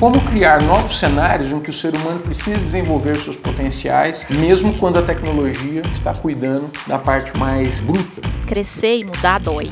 como criar novos cenários em que o ser humano precisa desenvolver seus potenciais, mesmo quando a tecnologia está cuidando da parte mais bruta. Crescer e mudar dói.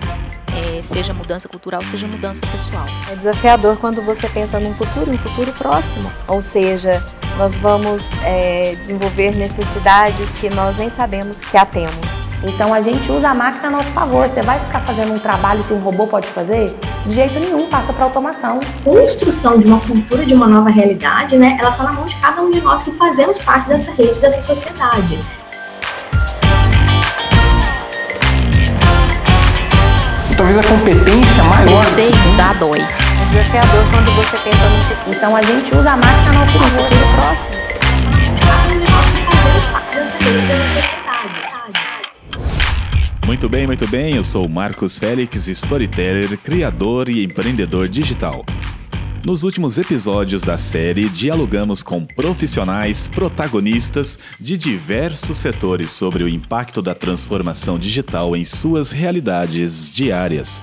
É, seja mudança cultural, seja mudança pessoal. É desafiador quando você pensa num futuro, um futuro próximo. Ou seja, nós vamos é, desenvolver necessidades que nós nem sabemos que a temos. Então a gente usa a máquina a nosso favor. Você vai ficar fazendo um trabalho que um robô pode fazer? De jeito nenhum, passa para automação. Construção de uma cultura de uma nova realidade, né? Ela está na mão de cada um de nós que fazemos parte dessa rede, dessa sociedade. Talvez a competência maior. E mudar dói. É desafiador quando você pensa num futuro. Então a gente usa a máquina a nosso futuro próximo. Cada um de nós que fazemos parte dessa rede, dessa sociedade. Muito bem, muito bem. Eu sou Marcos Félix, storyteller, criador e empreendedor digital. Nos últimos episódios da série, dialogamos com profissionais protagonistas de diversos setores sobre o impacto da transformação digital em suas realidades diárias.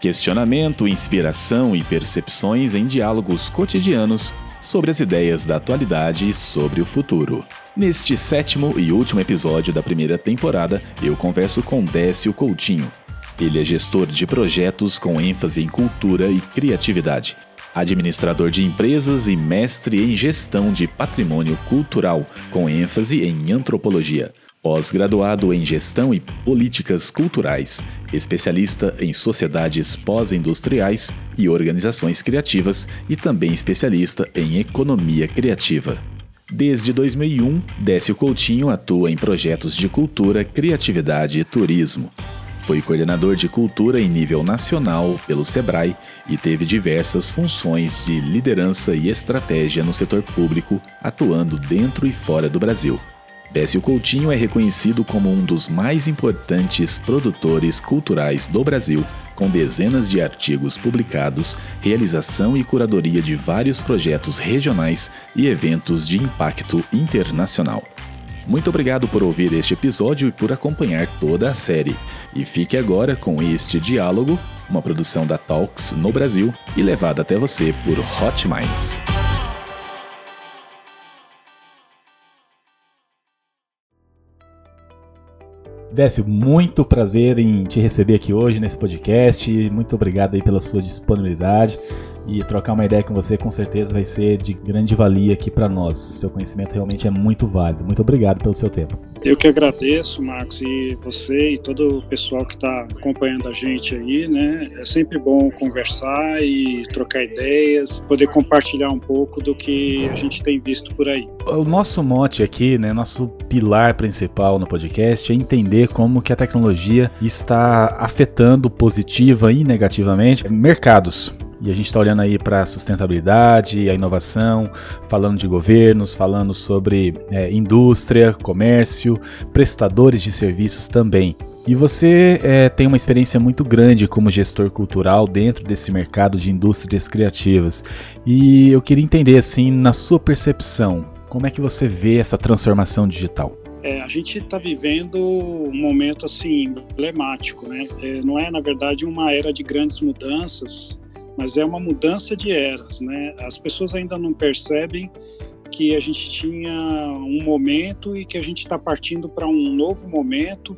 Questionamento, inspiração e percepções em diálogos cotidianos sobre as ideias da atualidade e sobre o futuro. Neste sétimo e último episódio da primeira temporada, eu converso com Décio Coutinho. Ele é gestor de projetos com ênfase em cultura e criatividade, administrador de empresas e mestre em gestão de patrimônio cultural, com ênfase em antropologia. Pós-graduado em Gestão e Políticas Culturais, especialista em sociedades pós-industriais e organizações criativas e também especialista em economia criativa. Desde 2001, Décio Coutinho atua em projetos de cultura, criatividade e turismo. Foi coordenador de cultura em nível nacional pelo SEBRAE e teve diversas funções de liderança e estratégia no setor público, atuando dentro e fora do Brasil. Décio Coutinho é reconhecido como um dos mais importantes produtores culturais do Brasil com dezenas de artigos publicados, realização e curadoria de vários projetos regionais e eventos de impacto internacional. Muito obrigado por ouvir este episódio e por acompanhar toda a série. E fique agora com este diálogo, uma produção da Talks no Brasil e levada até você por Hot Minds. Décio, muito prazer em te receber aqui hoje nesse podcast. Muito obrigado aí pela sua disponibilidade e trocar uma ideia com você com certeza vai ser de grande valia aqui para nós. Seu conhecimento realmente é muito válido. Muito obrigado pelo seu tempo. Eu que agradeço, Marcos, e você e todo o pessoal que está acompanhando a gente aí, né? É sempre bom conversar e trocar ideias, poder compartilhar um pouco do que a gente tem visto por aí. O nosso mote aqui, né, nosso pilar principal no podcast é entender como que a tecnologia está afetando positiva e negativamente mercados. E a gente está olhando aí para a sustentabilidade, a inovação, falando de governos, falando sobre é, indústria, comércio, prestadores de serviços também. E você é, tem uma experiência muito grande como gestor cultural dentro desse mercado de indústrias criativas. E eu queria entender, assim, na sua percepção, como é que você vê essa transformação digital? É, a gente está vivendo um momento assim emblemático, né? É, não é na verdade uma era de grandes mudanças, mas é uma mudança de eras, né? As pessoas ainda não percebem que a gente tinha um momento e que a gente está partindo para um novo momento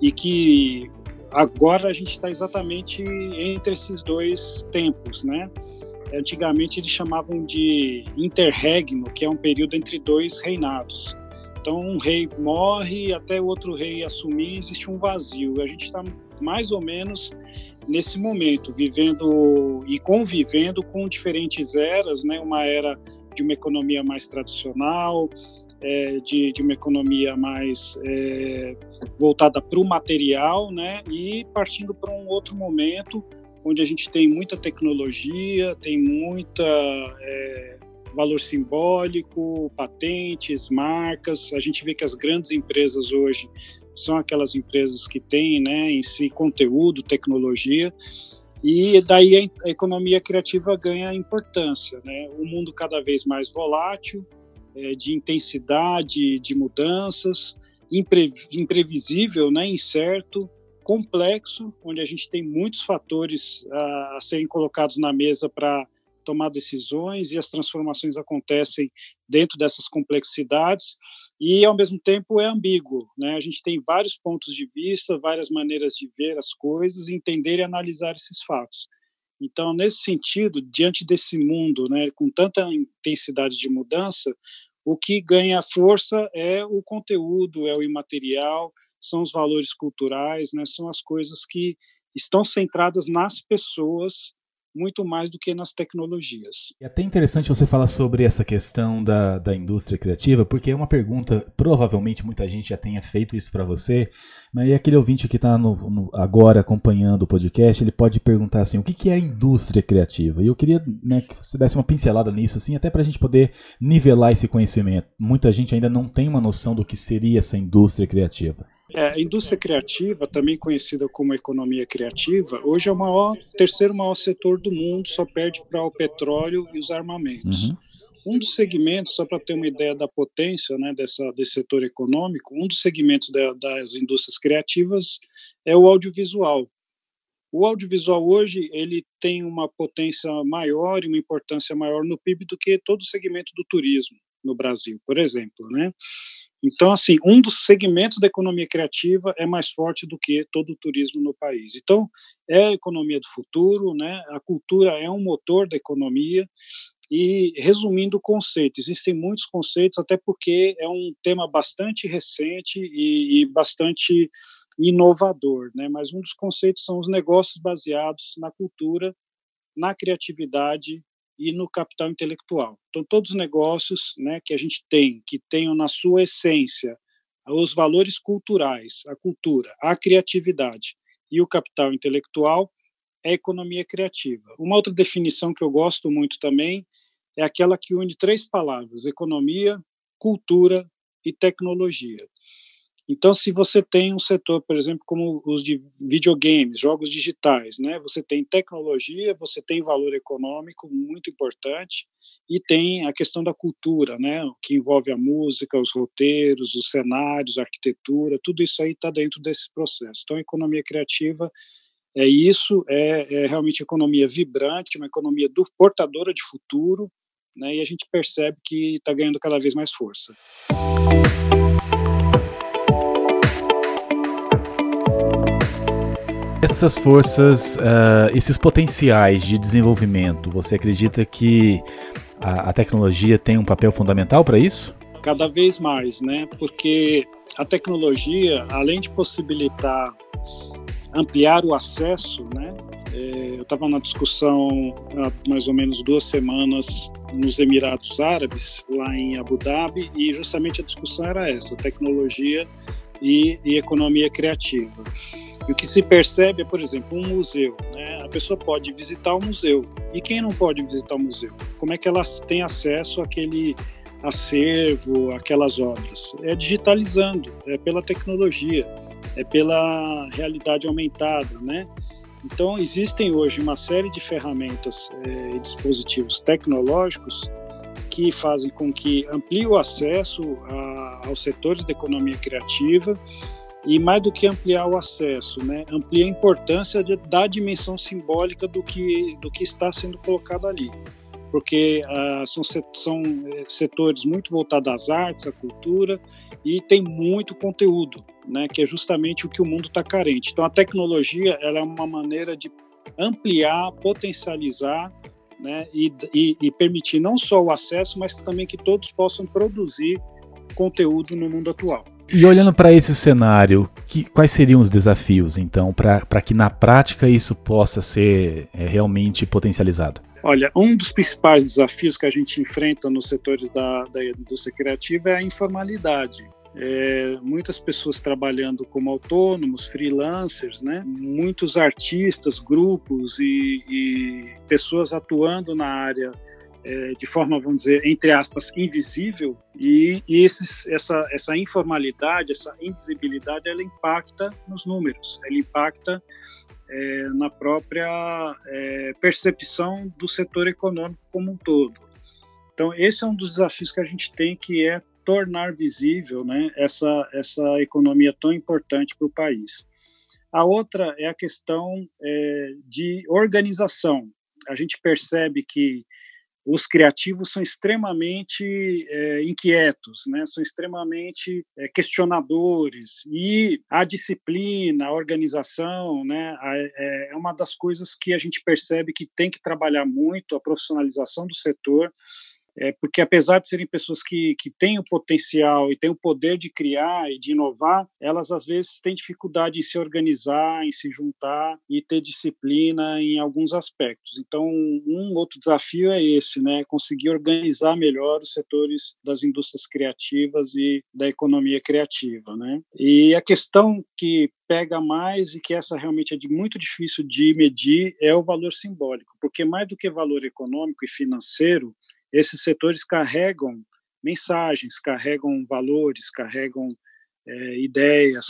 e que agora a gente está exatamente entre esses dois tempos, né? Antigamente eles chamavam de interregno, que é um período entre dois reinados. Então um rei morre até outro rei assumir, existe um vazio. A gente está mais ou menos nesse momento, vivendo e convivendo com diferentes eras, né? Uma era de uma economia mais tradicional, é, de, de, uma economia mais é, voltada para o material, né? E partindo para um outro momento onde a gente tem muita tecnologia, tem muita é, valor simbólico, patentes, marcas. A gente vê que as grandes empresas hoje são aquelas empresas que têm né, em si conteúdo, tecnologia, e daí a economia criativa ganha importância. Né? O mundo cada vez mais volátil, é, de intensidade de mudanças, impre, imprevisível, né, incerto, complexo, onde a gente tem muitos fatores a, a serem colocados na mesa para tomar decisões e as transformações acontecem dentro dessas complexidades e ao mesmo tempo é ambíguo, né? A gente tem vários pontos de vista, várias maneiras de ver as coisas, entender e analisar esses fatos. Então, nesse sentido, diante desse mundo, né, com tanta intensidade de mudança, o que ganha força é o conteúdo, é o imaterial, são os valores culturais, né, são as coisas que estão centradas nas pessoas muito mais do que nas tecnologias. É até interessante você falar sobre essa questão da, da indústria criativa, porque é uma pergunta, provavelmente muita gente já tenha feito isso para você, mas é aquele ouvinte que está agora acompanhando o podcast, ele pode perguntar assim, o que, que é a indústria criativa? E eu queria né, que você desse uma pincelada nisso, assim, até para a gente poder nivelar esse conhecimento. Muita gente ainda não tem uma noção do que seria essa indústria criativa. É, a indústria criativa, também conhecida como economia criativa, hoje é o maior, terceiro maior setor do mundo, só perde para o petróleo e os armamentos. Uhum. Um dos segmentos, só para ter uma ideia da potência né, dessa, desse setor econômico, um dos segmentos da, das indústrias criativas é o audiovisual. O audiovisual hoje ele tem uma potência maior e uma importância maior no PIB do que todo o segmento do turismo no Brasil, por exemplo, né? Então, assim, um dos segmentos da economia criativa é mais forte do que todo o turismo no país. Então, é a economia do futuro, né? A cultura é um motor da economia. E, resumindo o conceito, existem muitos conceitos, até porque é um tema bastante recente e, e bastante inovador, né? Mas um dos conceitos são os negócios baseados na cultura, na criatividade e no capital intelectual. Então, todos os negócios né, que a gente tem, que tenham na sua essência os valores culturais, a cultura, a criatividade e o capital intelectual, é economia criativa. Uma outra definição que eu gosto muito também é aquela que une três palavras: economia, cultura e tecnologia. Então, se você tem um setor, por exemplo, como os de videogames, jogos digitais, né, você tem tecnologia, você tem valor econômico muito importante e tem a questão da cultura, né, que envolve a música, os roteiros, os cenários, a arquitetura, tudo isso aí está dentro desse processo. Então, a economia criativa é isso, é, é realmente economia vibrante, uma economia do, portadora de futuro, né, e a gente percebe que está ganhando cada vez mais força. Essas forças, uh, esses potenciais de desenvolvimento, você acredita que a, a tecnologia tem um papel fundamental para isso? Cada vez mais, né? Porque a tecnologia, além de possibilitar ampliar o acesso, né? É, eu estava na discussão há mais ou menos duas semanas nos Emirados Árabes, lá em Abu Dhabi, e justamente a discussão era essa: tecnologia e, e economia criativa. E o que se percebe é, por exemplo, um museu. Né? A pessoa pode visitar o museu. E quem não pode visitar o museu? Como é que ela tem acesso àquele acervo, aquelas obras? É digitalizando, é pela tecnologia, é pela realidade aumentada, né? Então, existem hoje uma série de ferramentas eh, e dispositivos tecnológicos que fazem com que amplie o acesso a, aos setores da economia criativa e mais do que ampliar o acesso, né, amplia a importância de, da dimensão simbólica do que, do que está sendo colocado ali. Porque ah, são, são eh, setores muito voltados às artes, à cultura, e tem muito conteúdo, né, que é justamente o que o mundo está carente. Então, a tecnologia ela é uma maneira de ampliar, potencializar né, e, e, e permitir não só o acesso, mas também que todos possam produzir conteúdo no mundo atual. E olhando para esse cenário, que, quais seriam os desafios, então, para que na prática isso possa ser é, realmente potencializado? Olha, um dos principais desafios que a gente enfrenta nos setores da, da indústria criativa é a informalidade. É, muitas pessoas trabalhando como autônomos, freelancers, né? muitos artistas, grupos e, e pessoas atuando na área é, de forma, vamos dizer, entre aspas, invisível, e, e esses, essa, essa informalidade, essa invisibilidade, ela impacta nos números, ela impacta é, na própria é, percepção do setor econômico como um todo. Então, esse é um dos desafios que a gente tem, que é tornar visível né, essa, essa economia tão importante para o país. A outra é a questão é, de organização. a gente percebe que os criativos são extremamente é, inquietos, né? são extremamente é, questionadores e a disciplina, a organização, né? É, é uma das coisas que a gente percebe que tem que trabalhar muito a profissionalização do setor é, porque apesar de serem pessoas que, que têm o potencial e têm o poder de criar e de inovar, elas às vezes têm dificuldade em se organizar, em se juntar e ter disciplina em alguns aspectos. Então, um outro desafio é esse, né? Conseguir organizar melhor os setores das indústrias criativas e da economia criativa, né? E a questão que pega mais e que essa realmente é de muito difícil de medir é o valor simbólico, porque mais do que valor econômico e financeiro, esses setores carregam mensagens, carregam valores, carregam é, ideias,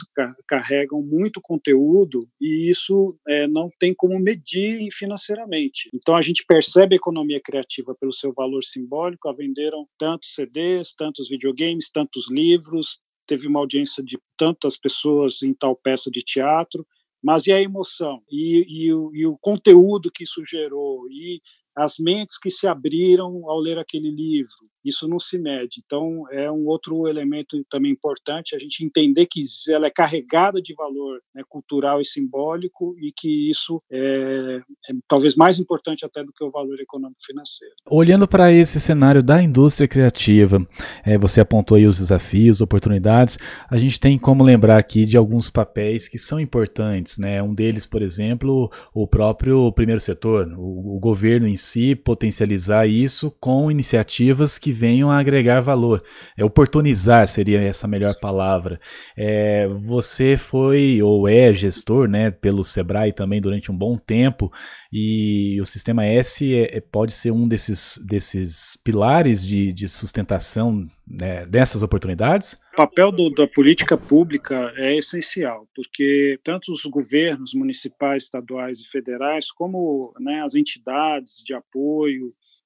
carregam muito conteúdo e isso é, não tem como medir financeiramente. Então a gente percebe a economia criativa pelo seu valor simbólico. A venderam tantos CDs, tantos videogames, tantos livros, teve uma audiência de tantas pessoas em tal peça de teatro. Mas e a emoção? E, e, o, e o conteúdo que isso gerou? E as mentes que se abriram ao ler aquele livro. Isso não se mede. Então, é um outro elemento também importante a gente entender que ela é carregada de valor né, cultural e simbólico e que isso é, é, talvez mais importante até do que o valor econômico financeiro. Olhando para esse cenário da indústria criativa, é, você apontou aí os desafios, oportunidades. A gente tem como lembrar aqui de alguns papéis que são importantes. Né? Um deles, por exemplo, o próprio primeiro setor, o, o governo em si potencializar isso com iniciativas que venham a agregar valor. É, oportunizar seria essa melhor palavra. É, você foi ou é gestor né, pelo Sebrae também durante um bom tempo e o Sistema S é, é, pode ser um desses, desses pilares de, de sustentação né, dessas oportunidades? O papel do, da política pública é essencial, porque tanto os governos municipais, estaduais e federais, como né, as entidades de apoio,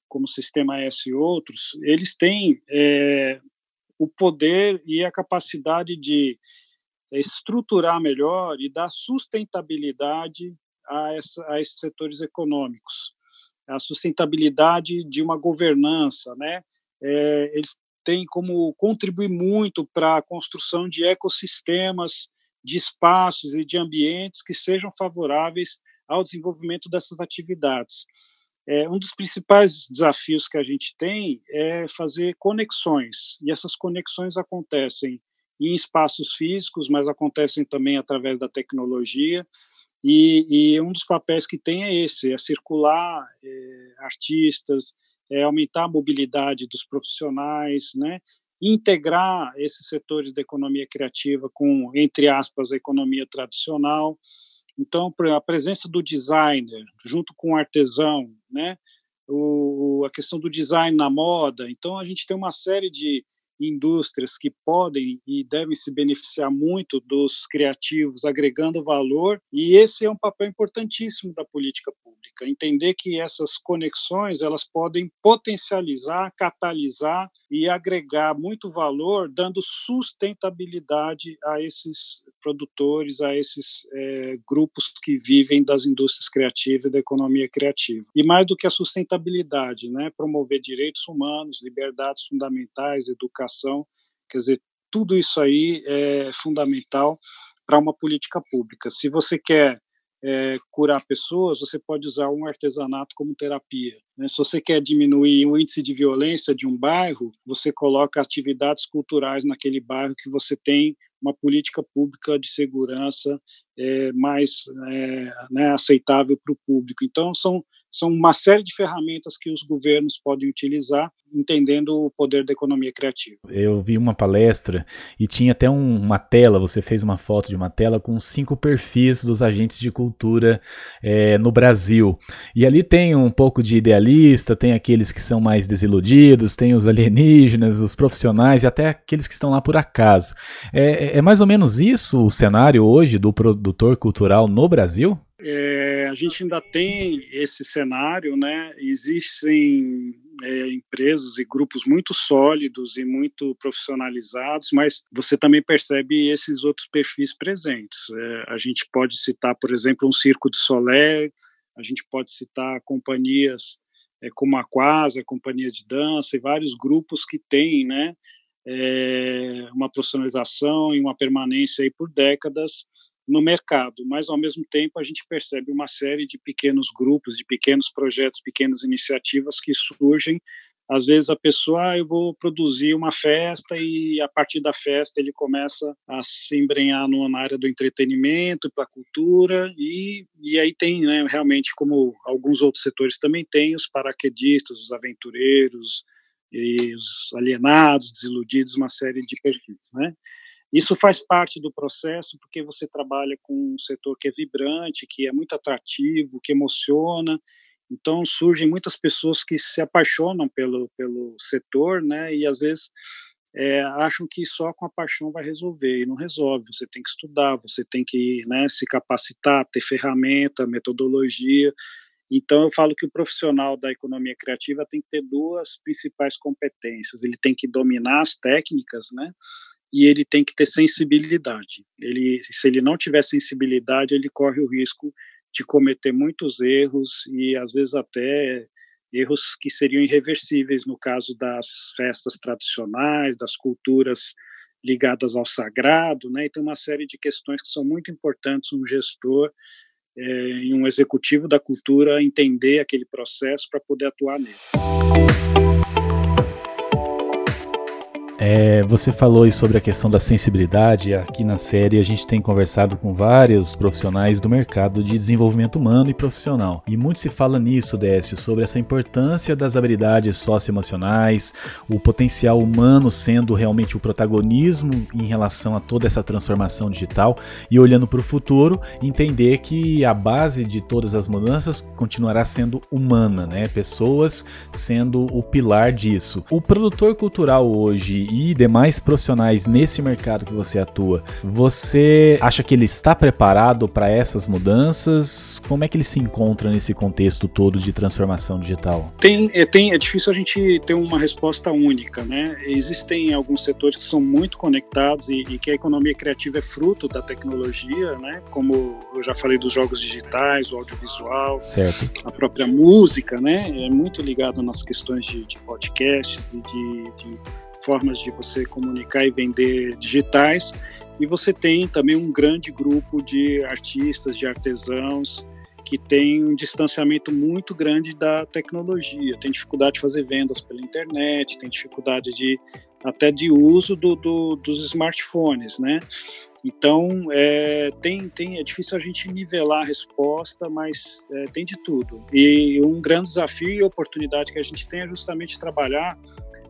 como o Sistema S e outros, eles têm é, o poder e a capacidade de estruturar melhor e dar sustentabilidade a, essa, a esses setores econômicos, a sustentabilidade de uma governança, né? É, eles têm como contribuir muito para a construção de ecossistemas, de espaços e de ambientes que sejam favoráveis ao desenvolvimento dessas atividades. É, um dos principais desafios que a gente tem é fazer conexões, e essas conexões acontecem em espaços físicos, mas acontecem também através da tecnologia, e, e um dos papéis que tem é esse, é circular é, artistas, é aumentar a mobilidade dos profissionais, né, integrar esses setores da economia criativa com, entre aspas, a economia tradicional, então, a presença do designer junto com o artesão, né? O, a questão do design na moda. Então, a gente tem uma série de indústrias que podem e devem se beneficiar muito dos criativos, agregando valor, e esse é um papel importantíssimo da política pública, entender que essas conexões elas podem potencializar, catalisar e agregar muito valor, dando sustentabilidade a esses produtores, a esses é, grupos que vivem das indústrias criativas e da economia criativa. E mais do que a sustentabilidade, né, promover direitos humanos, liberdades fundamentais, educação, quer dizer, tudo isso aí é fundamental para uma política pública. Se você quer é, curar pessoas, você pode usar um artesanato como terapia. Né? Se você quer diminuir o índice de violência de um bairro, você coloca atividades culturais naquele bairro que você tem uma política pública de segurança é, mais é, né, aceitável para o público. Então, são, são uma série de ferramentas que os governos podem utilizar, entendendo o poder da economia criativa. Eu vi uma palestra e tinha até um, uma tela, você fez uma foto de uma tela com cinco perfis dos agentes de cultura é, no Brasil. E ali tem um pouco de idealista, tem aqueles que são mais desiludidos, tem os alienígenas, os profissionais e até aqueles que estão lá por acaso. É, é mais ou menos isso o cenário hoje do produtor cultural no Brasil? É, a gente ainda tem esse cenário, né? Existem é, empresas e grupos muito sólidos e muito profissionalizados, mas você também percebe esses outros perfis presentes. É, a gente pode citar, por exemplo, um Circo de Solé, A gente pode citar companhias é, como a Quasa, a Companhia de Dança e vários grupos que têm né, é, uma profissionalização e uma permanência aí por décadas no mercado, mas ao mesmo tempo a gente percebe uma série de pequenos grupos, de pequenos projetos, pequenas iniciativas que surgem. Às vezes a pessoa, ah, eu vou produzir uma festa e a partir da festa ele começa a se embrenhar na área do entretenimento, para a cultura e, e aí tem né, realmente, como alguns outros setores também tem, os paraquedistas, os aventureiros, e os alienados, desiludidos, uma série de perfis, né? Isso faz parte do processo porque você trabalha com um setor que é vibrante, que é muito atrativo, que emociona. Então surgem muitas pessoas que se apaixonam pelo pelo setor, né? E às vezes é, acham que só com a paixão vai resolver e não resolve. Você tem que estudar, você tem que né, se capacitar, ter ferramenta, metodologia. Então, eu falo que o profissional da economia criativa tem que ter duas principais competências. Ele tem que dominar as técnicas, né? E ele tem que ter sensibilidade. Ele, se ele não tiver sensibilidade, ele corre o risco de cometer muitos erros e às vezes até erros que seriam irreversíveis no caso das festas tradicionais, das culturas ligadas ao sagrado, né? E tem uma série de questões que são muito importantes um gestor é, em um executivo da cultura entender aquele processo para poder atuar nele. É, você falou sobre a questão da sensibilidade. Aqui na série a gente tem conversado com vários profissionais do mercado de desenvolvimento humano e profissional. E muito se fala nisso, Décio, sobre essa importância das habilidades socioemocionais, o potencial humano sendo realmente o protagonismo em relação a toda essa transformação digital e olhando para o futuro, entender que a base de todas as mudanças continuará sendo humana, né? Pessoas sendo o pilar disso. O produtor cultural hoje e demais profissionais nesse mercado que você atua, você acha que ele está preparado para essas mudanças? Como é que ele se encontra nesse contexto todo de transformação digital? Tem, é, tem, é difícil a gente ter uma resposta única, né? Existem alguns setores que são muito conectados e, e que a economia criativa é fruto da tecnologia, né? Como eu já falei dos jogos digitais, o audiovisual, certo. a própria música, né? É muito ligado nas questões de, de podcasts e de, de formas de você comunicar e vender digitais. E você tem também um grande grupo de artistas, de artesãos, que tem um distanciamento muito grande da tecnologia, tem dificuldade de fazer vendas pela internet, tem dificuldade de até de uso do, do, dos smartphones, né? Então, é, tem, tem, é difícil a gente nivelar a resposta, mas é, tem de tudo. E um grande desafio e oportunidade que a gente tem é justamente trabalhar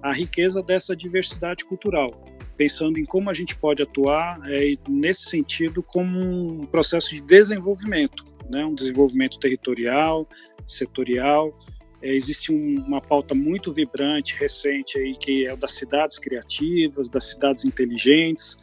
a riqueza dessa diversidade cultural, pensando em como a gente pode atuar é, nesse sentido como um processo de desenvolvimento, né, um desenvolvimento territorial, setorial. É, existe um, uma pauta muito vibrante, recente, aí, que é das cidades criativas, das cidades inteligentes,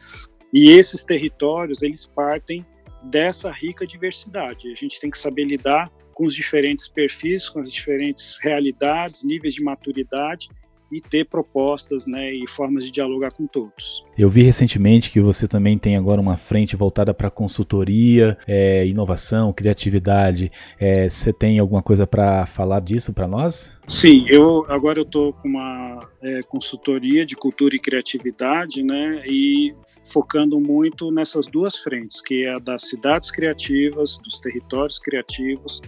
e esses territórios, eles partem dessa rica diversidade. A gente tem que saber lidar com os diferentes perfis, com as diferentes realidades, níveis de maturidade e ter propostas né, e formas de dialogar com todos. Eu vi recentemente que você também tem agora uma frente voltada para consultoria, é, inovação, criatividade. É, você tem alguma coisa para falar disso para nós? Sim, eu agora eu estou com uma é, consultoria de cultura e criatividade, né, e focando muito nessas duas frentes, que é a das cidades criativas, dos territórios criativos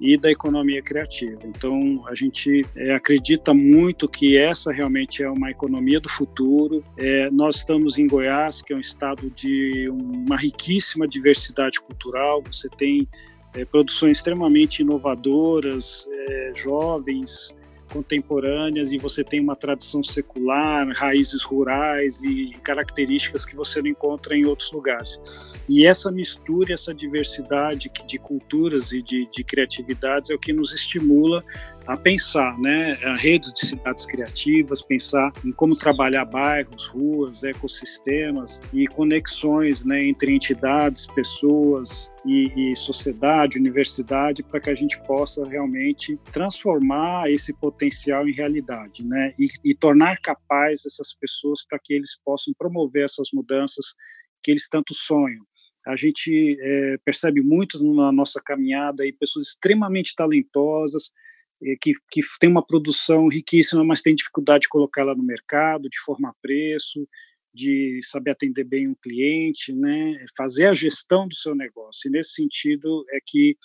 e da economia criativa. Então, a gente é, acredita muito que essa realmente é uma economia do futuro. É, nós estamos em Goiás, que é um estado de uma riquíssima diversidade cultural. Você tem é, produções extremamente inovadoras, é, jovens, contemporâneas e você tem uma tradição secular, raízes rurais e características que você não encontra em outros lugares. E essa mistura, essa diversidade de culturas e de, de criatividades é o que nos estimula a pensar, né, redes de cidades criativas, pensar em como trabalhar bairros, ruas, ecossistemas e conexões, né, entre entidades, pessoas e, e sociedade, universidade, para que a gente possa realmente transformar esse potencial em realidade, né, e, e tornar capaz essas pessoas para que eles possam promover essas mudanças que eles tanto sonham. a gente é, percebe muito na nossa caminhada aí pessoas extremamente talentosas, que, que tem uma produção riquíssima, mas tem dificuldade de colocar ela no mercado, de formar preço, de saber atender bem um cliente, né, fazer a gestão do seu negócio. E nesse sentido é que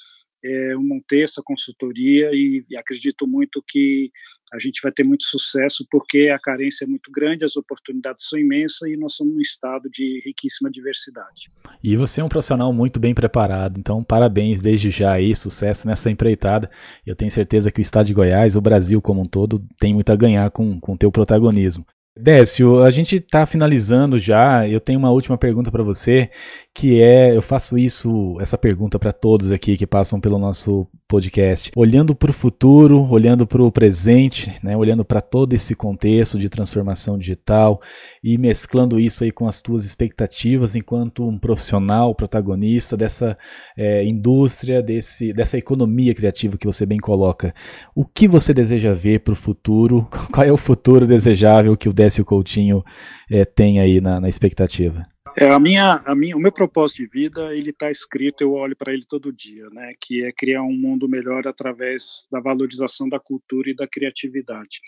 é, eu montei essa consultoria e, e, acredito muito que a gente vai ter muito sucesso porque a carência é muito grande, as oportunidades são imensas e nós somos um estado de riquíssima diversidade. E você é um profissional muito bem preparado, então parabéns desde já aí, sucesso nessa empreitada. Eu tenho certeza que o estado de Goiás, o Brasil como um todo, tem muito a ganhar com o teu protagonismo. Décio, a gente está finalizando já. Eu tenho uma última pergunta para você, que é, eu faço isso, essa pergunta para todos aqui que passam pelo nosso podcast, olhando para o futuro, olhando para o presente, né, olhando para todo esse contexto de transformação digital e mesclando isso aí com as tuas expectativas enquanto um profissional protagonista dessa é, indústria, desse, dessa economia criativa que você bem coloca. O que você deseja ver para o futuro? Qual é o futuro desejável que o Décio Coutinho é, tem aí na, na expectativa? É, a minha, a minha, o meu propósito de vida, ele está escrito, eu olho para ele todo dia, né? Que é criar um mundo melhor através da valorização da cultura e da criatividade.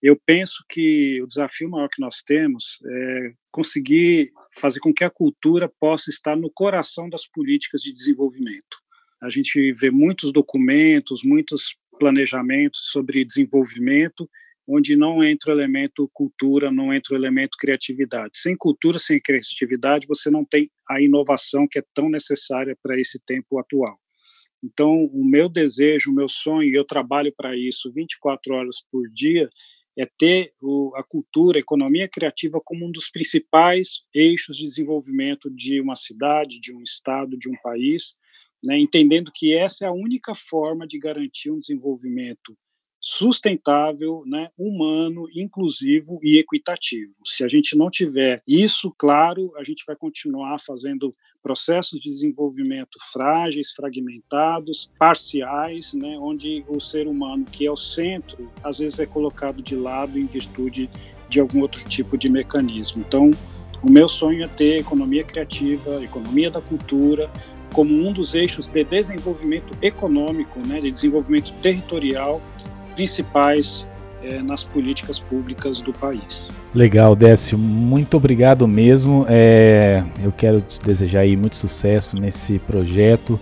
Eu penso que o desafio maior que nós temos é conseguir fazer com que a cultura possa estar no coração das políticas de desenvolvimento. A gente vê muitos documentos, muitos planejamentos sobre desenvolvimento onde não entra o elemento cultura, não entra o elemento criatividade. Sem cultura, sem criatividade, você não tem a inovação que é tão necessária para esse tempo atual. Então, o meu desejo, o meu sonho, eu trabalho para isso 24 horas por dia, é ter a cultura, a economia criativa como um dos principais eixos de desenvolvimento de uma cidade, de um estado, de um país, né, entendendo que essa é a única forma de garantir um desenvolvimento sustentável, né, humano, inclusivo e equitativo. Se a gente não tiver isso claro, a gente vai continuar fazendo processos de desenvolvimento frágeis, fragmentados, parciais, né, onde o ser humano, que é o centro, às vezes é colocado de lado em virtude de algum outro tipo de mecanismo. Então, o meu sonho é ter economia criativa, economia da cultura, como um dos eixos de desenvolvimento econômico, né, de desenvolvimento territorial principais é, nas políticas públicas do país. Legal, Décio, muito obrigado mesmo. É, eu quero te desejar aí muito sucesso nesse projeto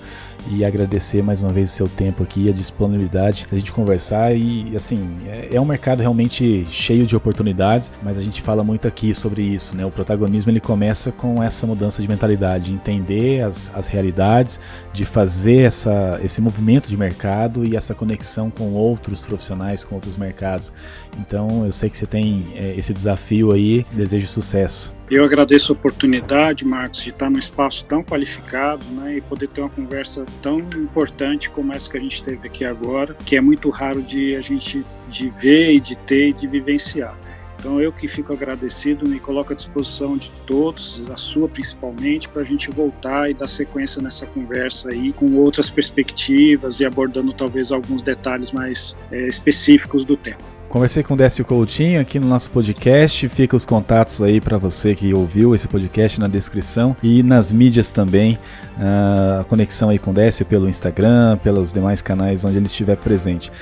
e agradecer mais uma vez o seu tempo aqui, a disponibilidade da gente conversar e assim, é, é, um mercado realmente cheio de oportunidades, mas a gente fala muito aqui sobre isso, né? O protagonismo ele começa com essa mudança de mentalidade, de entender as, as realidades, de fazer essa, esse movimento de mercado e essa conexão com outros profissionais, com outros mercados. Então eu sei que você tem é, esse desafio aí, desejo sucesso. Eu agradeço a oportunidade, Marcos, de estar num espaço tão qualificado né, e poder ter uma conversa tão importante como essa que a gente teve aqui agora, que é muito raro de a gente de ver e de ter e de vivenciar. Então eu que fico agradecido, me coloco à disposição de todos, a sua principalmente, para a gente voltar e dar sequência nessa conversa aí com outras perspectivas e abordando talvez alguns detalhes mais é, específicos do tema. Conversei com o Décio Coutinho aqui no nosso podcast. Fica os contatos aí para você que ouviu esse podcast na descrição e nas mídias também. Uh, a conexão aí com o Décio pelo Instagram, pelos demais canais onde ele estiver presente.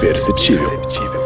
Perceptível. Perceptível.